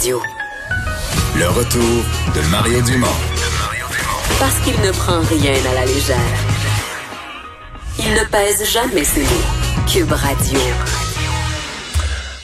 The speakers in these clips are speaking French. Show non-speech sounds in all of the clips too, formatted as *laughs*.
Radio. Le retour de Mario Dumont. Parce qu'il ne prend rien à la légère. Il ne pèse jamais ses mots. Cube Radio.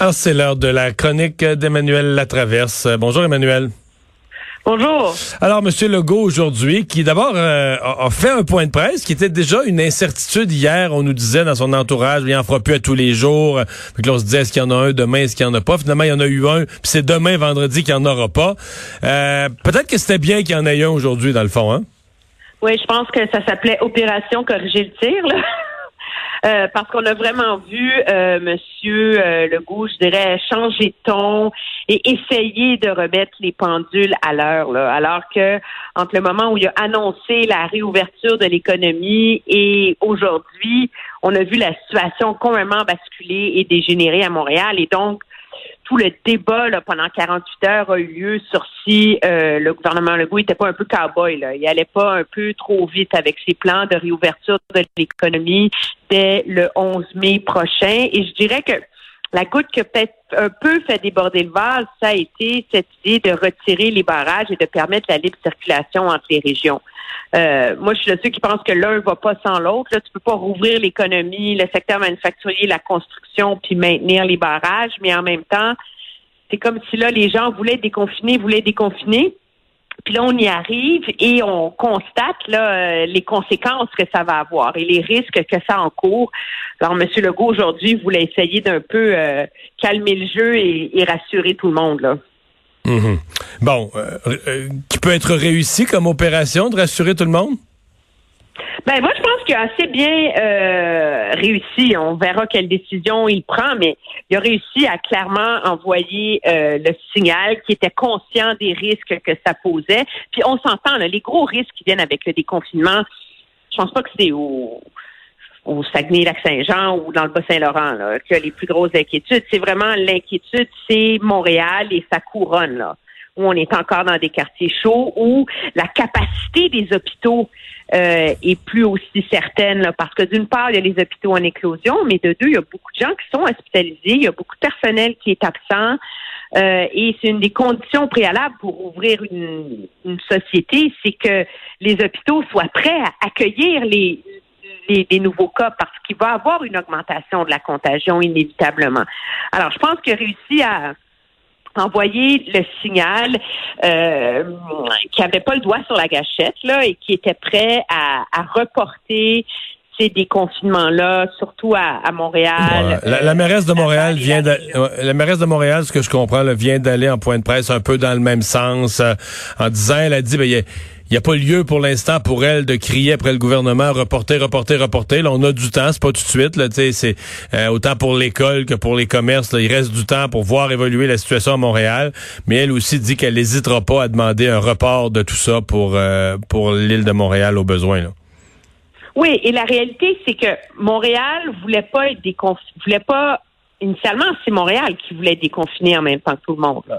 Alors, c'est l'heure de la chronique d'Emmanuel Latraverse. Bonjour, Emmanuel. Bonjour. Alors, Monsieur Legault, aujourd'hui, qui d'abord euh, a fait un point de presse, qui était déjà une incertitude hier, on nous disait dans son entourage, il en fera plus à tous les jours. Puis là, on se disait, est-ce qu'il y en a un demain, est-ce qu'il y en a pas? Finalement, il y en a eu un, puis c'est demain, vendredi, qu'il n'y en aura pas. Euh, Peut-être que c'était bien qu'il y en ait un aujourd'hui, dans le fond, hein? Oui, je pense que ça s'appelait Opération corriger le tir, là. Euh, parce qu'on a vraiment vu euh, Monsieur euh, Legault, je dirais, changer de ton et essayer de remettre les pendules à l'heure. Alors que entre le moment où il a annoncé la réouverture de l'économie et aujourd'hui, on a vu la situation complètement basculer et dégénérer à Montréal. Et donc, le débat là, pendant 48 heures a eu lieu sur si euh, le gouvernement Legault n'était pas un peu cow-boy. Là. Il allait pas un peu trop vite avec ses plans de réouverture de l'économie dès le 11 mai prochain. Et je dirais que la goutte qui a peut-être un peu fait déborder le vase, ça a été cette idée de retirer les barrages et de permettre la libre circulation entre les régions. Euh, moi, je suis de ceux qui pensent que l'un va pas sans l'autre. Là, tu peux pas rouvrir l'économie, le secteur manufacturier, la construction, puis maintenir les barrages, mais en même temps, c'est comme si là, les gens voulaient déconfiner, voulaient déconfiner. Puis là, on y arrive et on constate là, euh, les conséquences que ça va avoir et les risques que ça encourt. Alors, M. Legault, aujourd'hui, voulait essayer d'un peu euh, calmer le jeu et, rassurer tout le monde. Là. Mhm. Bon, euh, qui peut être réussi comme opération de rassurer tout le monde? Ben moi, je pense qu'il a assez bien euh, réussi. On verra quelle décision il prend, mais il a réussi à clairement envoyer euh, le signal qui était conscient des risques que ça posait. Puis on s'entend, les gros risques qui viennent avec le déconfinement, je pense pas que c'est au, au Saguenay-Lac-Saint-Jean ou dans le Bas-Saint-Laurent qu'il a les plus grosses inquiétudes. C'est vraiment l'inquiétude, c'est Montréal et sa couronne. Là où on est encore dans des quartiers chauds, où la capacité des hôpitaux euh, est plus aussi certaine, parce que d'une part, il y a les hôpitaux en éclosion, mais de deux, il y a beaucoup de gens qui sont hospitalisés, il y a beaucoup de personnel qui est absent, euh, et c'est une des conditions préalables pour ouvrir une, société, c'est que les hôpitaux soient prêts à accueillir les, les, les, nouveaux cas parce qu'il va y avoir une augmentation de la contagion inévitablement. Alors, je pense a réussi à envoyer le signal euh, qui avait pas le doigt sur la gâchette là et qui était prêt à, à reporter ces déconfinements-là, surtout à, à Montréal. la, la, mairesse de Montréal vient de, la mairesse de Montréal, ce que je comprends, là, vient d'aller en point de presse un peu dans le même sens, euh, en disant, elle a dit, ben, il il n'y a pas lieu pour l'instant pour elle de crier après le gouvernement reporter, reporter, reporter. Là, on a du temps, c'est pas tout de suite. Là, c'est euh, autant pour l'école que pour les commerces. Là, il reste du temps pour voir évoluer la situation à Montréal. Mais elle aussi dit qu'elle n'hésitera pas à demander un report de tout ça pour euh, pour l'île de Montréal au besoin. Là. Oui, et la réalité, c'est que Montréal voulait pas être voulait pas initialement, c'est Montréal qui voulait déconfiner en même temps que tout le monde. Là.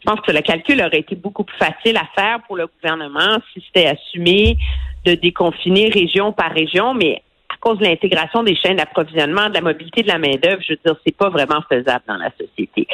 Je pense que le calcul aurait été beaucoup plus facile à faire pour le gouvernement si c'était assumé de déconfiner région par région, mais cause de l'intégration des chaînes d'approvisionnement, de la mobilité de la main-d'œuvre, je veux dire, c'est pas vraiment faisable dans la société.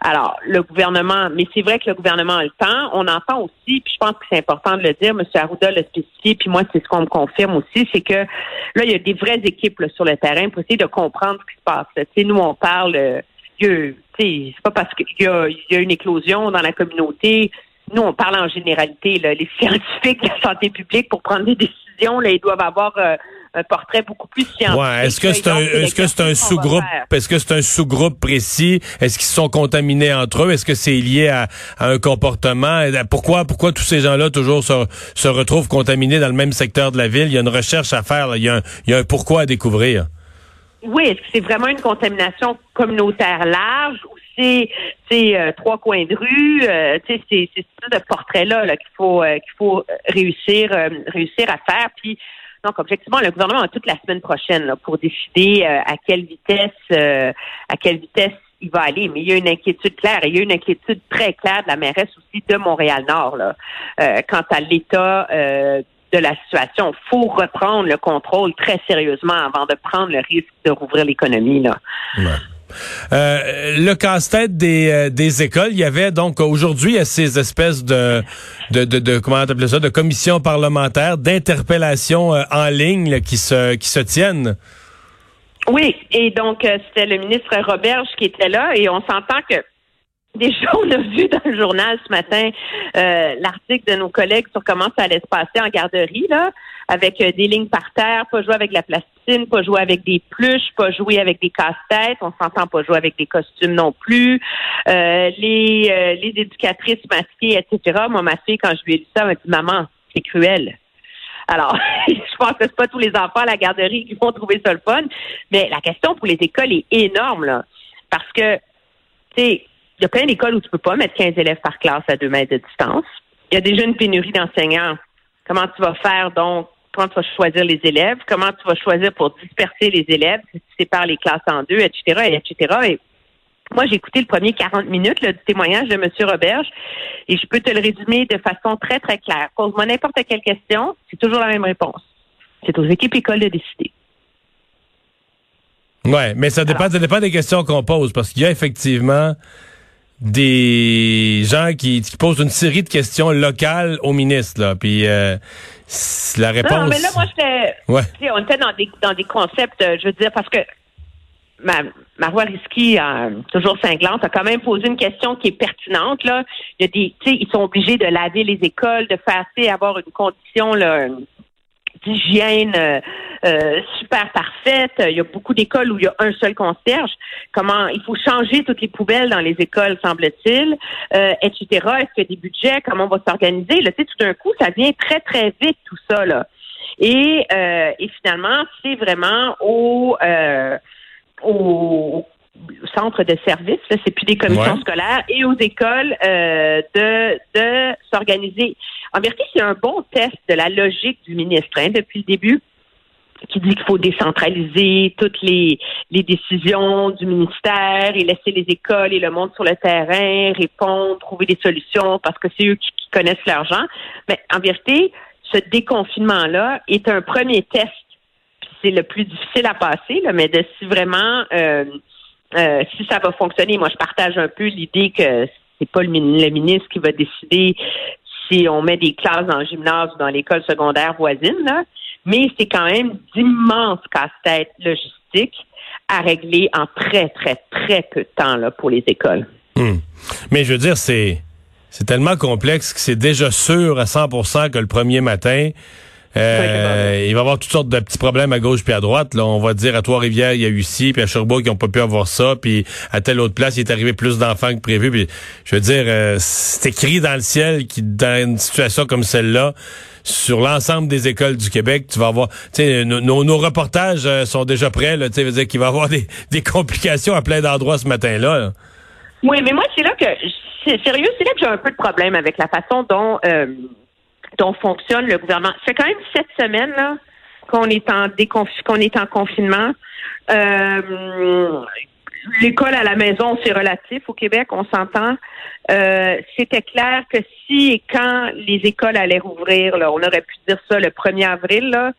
Alors, le gouvernement, mais c'est vrai que le gouvernement a le temps. On entend aussi, puis je pense que c'est important de le dire, M. Arruda l'a spécifié, puis moi, c'est ce qu'on me confirme aussi, c'est que là, il y a des vraies équipes là, sur le terrain pour essayer de comprendre ce qui se passe. Tu sais, nous, on parle, euh, c'est pas parce qu'il y a, y a une éclosion dans la communauté nous, on parle en généralité. Là, les *laughs* scientifiques de la santé publique, pour prendre des décisions, là, ils doivent avoir euh, un portrait beaucoup plus scientifique. Ouais. Est-ce que c'est un, est-ce que c'est un sous-groupe, est-ce que c'est un sous-groupe précis? Est-ce qu'ils sont contaminés entre eux? Est-ce que c'est lié à, un comportement? Pourquoi, pourquoi tous ces gens-là toujours se, se retrouvent contaminés dans le même secteur de la ville? Il y a une recherche à faire. Il, y a un, il y a un pourquoi à découvrir. Oui, est-ce que c'est vraiment une contamination communautaire large ou c'est euh, trois coins de rue, euh, c'est c'est ce portrait-là -là, qu'il faut euh, qu'il faut réussir réussir à faire. Puis donc, objectivement, le gouvernement a toute la semaine prochaine là, pour décider euh, à quelle vitesse euh, à quelle vitesse il va aller. Mais il y a une inquiétude claire et il y a une inquiétude très claire de la mairesse aussi de Montréal-Nord là, euh, quant à l'état de la situation. Il faut reprendre le contrôle très sérieusement avant de prendre le risque de rouvrir l'économie. là. Euh, le casse-tête des, euh, des écoles, il y avait donc aujourd'hui ces espèces de comment ça de commissions parlementaires d'interpellation en ligne qui se tiennent. Oui, et donc c'était le ministre Roberge qui était là et on s'entend que Déjà, on a vu dans le journal ce matin euh, l'article de nos collègues sur comment ça allait se passer en garderie, là, avec euh, des lignes par terre, pas jouer avec la plasticine, pas jouer avec des pluches, pas jouer avec des casse-têtes, on s'entend pas jouer avec des costumes non plus, euh, les, les éducatrices masquées, etc. Moi, ma fille, quand je lui ai dit ça, elle m'a dit, maman, c'est cruel. Alors, *laughs* je pense que c'est pas tous les enfants à la garderie qui vont trouver ça le fun, mais la question pour les écoles est énorme, là, parce que, tu sais, il y a plein d'écoles où tu peux pas mettre 15 élèves par classe à deux mètres de distance. Il y a déjà une pénurie d'enseignants. Comment tu vas faire donc? Comment tu vas choisir les élèves? Comment tu vas choisir pour disperser les élèves si tu sépares les classes en deux, etc., etc. Et moi, j'ai écouté le premier 40 minutes du témoignage de M. Roberge et je peux te le résumer de façon très, très claire. Pose-moi n'importe quelle question, c'est toujours la même réponse. C'est aux équipes écoles de décider. Ouais, mais ça dépend, ça dépend des questions qu'on pose parce qu'il y a effectivement des gens qui, posent une série de questions locales au ministre, là. Puis euh, la réponse. Non, mais là, moi, j'étais. Ouais. On était dans des dans des concepts, euh, je veux dire, parce que ma, Marois Risky, euh, toujours cinglante, a quand même posé une question qui est pertinente. Là. Il y a des, ils sont obligés de laver les écoles, de faire avoir une condition là, d'hygiène euh, euh, super parfaite. Il y a beaucoup d'écoles où il y a un seul concierge. Comment il faut changer toutes les poubelles dans les écoles, semble-t-il, euh, etc. Est-ce qu'il y a des budgets? Comment on va s'organiser? Là, tu sais, tout d'un coup, ça vient très, très vite, tout ça. Là. Et, et finalement, c'est vraiment au, au centre de services, c'est plus des commissions scolaires, et aux écoles de, de s'organiser. En vérité, c'est un bon test de la logique du ministre hein, depuis le début qui dit qu'il faut décentraliser toutes les, décisions du ministère et laisser les écoles et le monde sur le terrain répondre, trouver des solutions parce que c'est eux qui, connaissent l'argent. Mais en vérité, ce déconfinement-là est un premier test. C'est le plus difficile à passer, là, mais de si vraiment euh, euh, si ça va fonctionner. Moi, je partage un peu l'idée que c'est pas le ministre qui va décider si on met des classes dans le gymnase ou dans l'école secondaire voisine, là, mais c'est quand même d'immenses casse-têtes logistiques à régler en très, très, très peu de temps là, pour les écoles. Hmm. Mais je veux dire, c'est c'est tellement complexe que c'est déjà sûr à 100% que le premier matin, euh, il va y avoir toutes sortes de petits problèmes à gauche puis à droite. Là, on va dire à Trois-Rivières, il y a eu ci, puis à Sherbrooke, ils n'ont pas pu avoir ça, puis à telle autre place, il est arrivé plus d'enfants que prévu. Puis, je veux dire, euh, c'est écrit dans le ciel qui, dans une situation comme celle-là, sur l'ensemble des écoles du Québec, tu vas avoir, tu sais, nos, nos, reportages euh, sont déjà prêts. Là, tu sais, veut dire qu'il va y avoir *laughs* des, des complications à plein d'endroits ce matin-là. Oui, mais moi, c'est là que, c'est sérieux, c'est là que j'ai un peu de problème avec la façon dont dont fonctionne le gouvernement. C'est quand même sept semaines là qu'on est en qu'on est en confinement. Euh, l'école à la maison, c'est relatif au Québec, on s'entend. Euh, c'était clair que si et quand les écoles allaient rouvrir, là, on aurait pu dire ça le 1er avril, là,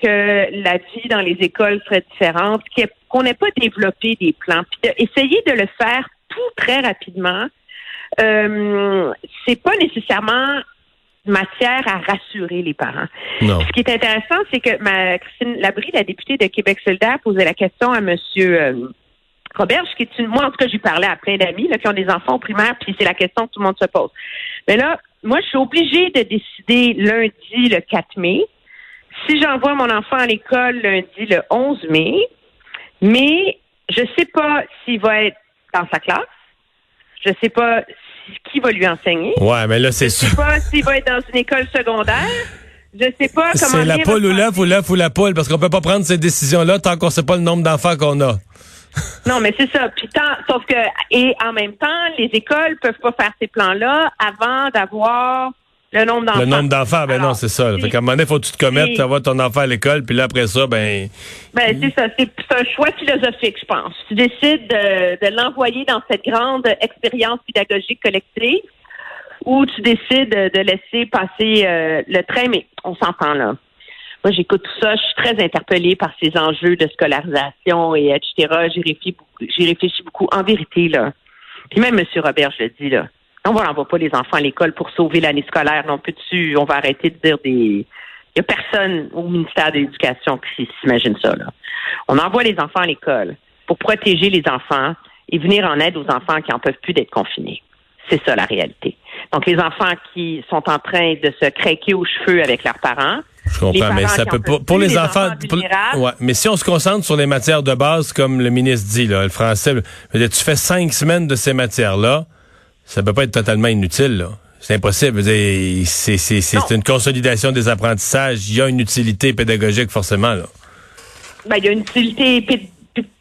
que la vie dans les écoles serait différente, qu'on n'ait pas développé des plans. Puis essayer de le faire tout très rapidement, euh, c'est pas nécessairement matière à rassurer les parents. Ce qui est intéressant, c'est que ma, Christine Labrie, la députée de Québec solidaire, posait la question à Monsieur euh, Robert, qui est une, moi en tout cas, j'ai parlé à plein d'amis qui ont des enfants au primaire, puis c'est la question que tout le monde se pose. Mais là, moi, je suis obligée de décider lundi le 4 mai. Si j'envoie mon enfant à l'école lundi le 11 mai, mais je sais pas s'il va être dans sa classe. Je sais pas qui va lui enseigner. Ouais, mais là, c'est sûr. Je sais pas s'il va être dans une école secondaire. Je sais pas comment. C'est la poule ou l'œuf ou l'œuf ou la poule, parce qu'on peut pas prendre ces décisions-là tant qu'on sait pas le nombre d'enfants qu'on a. *laughs* non, mais c'est ça. Puis tant, sauf que, et en même temps, les écoles peuvent pas faire ces plans-là avant d'avoir le nombre d'enfants. Le nombre d'enfants, ben non, c'est ça. Fait qu'à un moment donné, faut que tu te commettes, tu ton enfant à l'école, puis là, après ça, ben... Ben, c'est ça. C'est un choix philosophique, je pense. Tu décides de, de l'envoyer dans cette grande expérience pédagogique collective ou tu décides de laisser passer euh, le train, mais on s'entend là. Moi, j'écoute tout ça, je suis très interpellée par ces enjeux de scolarisation et etc. J'y réfléchis réfléchis beaucoup. En vérité, là, puis même M. Robert, je le dis, là, on n'envoie pas les enfants à l'école pour sauver l'année scolaire. Non, plus on va arrêter de dire des. Il n'y a personne au ministère de l'Éducation qui s'imagine ça. Là. On envoie les enfants à l'école pour protéger les enfants et venir en aide aux enfants qui en peuvent plus d'être confinés. C'est ça la réalité. Donc les enfants qui sont en train de se craquer aux cheveux avec leurs parents. Je comprends, mais ça peut pas pour les, enfants. ouais, mais si on se concentre sur les matières de base, comme le ministre dit, là, le français, tu fais cinq semaines de ces matières-là, ça peut pas être totalement inutile. Là. C'est impossible. C'est une consolidation des apprentissages. Il y a une utilité pédagogique forcément. Là. Ben, il y a une utilité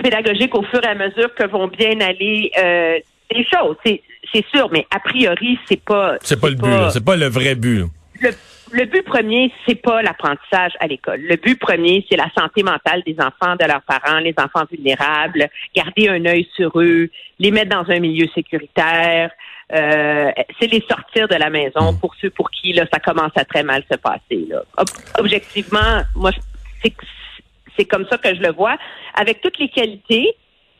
pédagogique au fur et à mesure que vont bien aller euh, les choses. C'est sûr, mais a priori, c'est pas. C'est pas le but. C'est pas le vrai but. Le, but premier, c'est pas l'apprentissage à l'école. Le but premier, c'est la santé mentale des enfants, de leurs parents, les enfants vulnérables, garder un œil sur eux, les mettre dans un milieu sécuritaire. Euh, c'est les sortir de la maison mm. pour ceux pour qui là ça commence à très mal se passer. Là. objectivement, moi, c'est comme ça que je le vois, avec toutes les qualités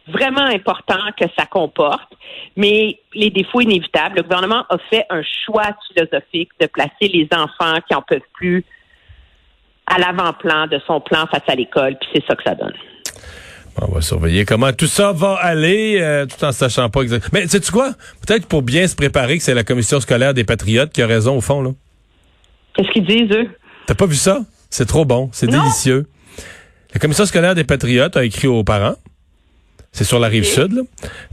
vraiment importantes que ça comporte, mais les défauts inévitables. Le gouvernement a fait un choix philosophique de placer les enfants qui en peuvent plus à l'avant-plan de son plan face à l'école, puis c'est ça que ça donne. On va surveiller comment tout ça va aller, euh, tout en sachant pas exactement. Mais sais-tu quoi? Peut-être pour bien se préparer que c'est la commission scolaire des Patriotes qui a raison au fond, là. Qu'est-ce qu'ils disent, eux? T'as pas vu ça? C'est trop bon, c'est délicieux. La commission scolaire des Patriotes a écrit aux parents. C'est sur la rive sud, là,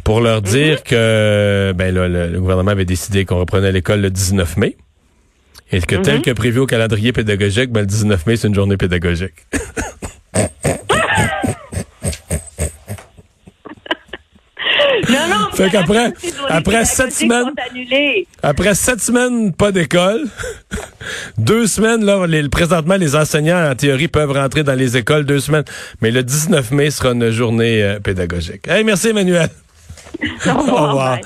pour leur mhm. dire que ben, le, gouvernement avait décidé qu'on reprenait l'école le 19 mai. Et que tel mhm. que prévu au calendrier pédagogique, ben, le 19 mai, c'est une journée pédagogique. *laughs* Non, non, fait qu'après, après sept semaines, après sept semaines, pas d'école. Deux semaines, là, les, présentement, les enseignants, en théorie, peuvent rentrer dans les écoles deux semaines. Mais le 19 mai sera une journée euh, pédagogique. Hey, merci, Emmanuel. *laughs* Au revoir.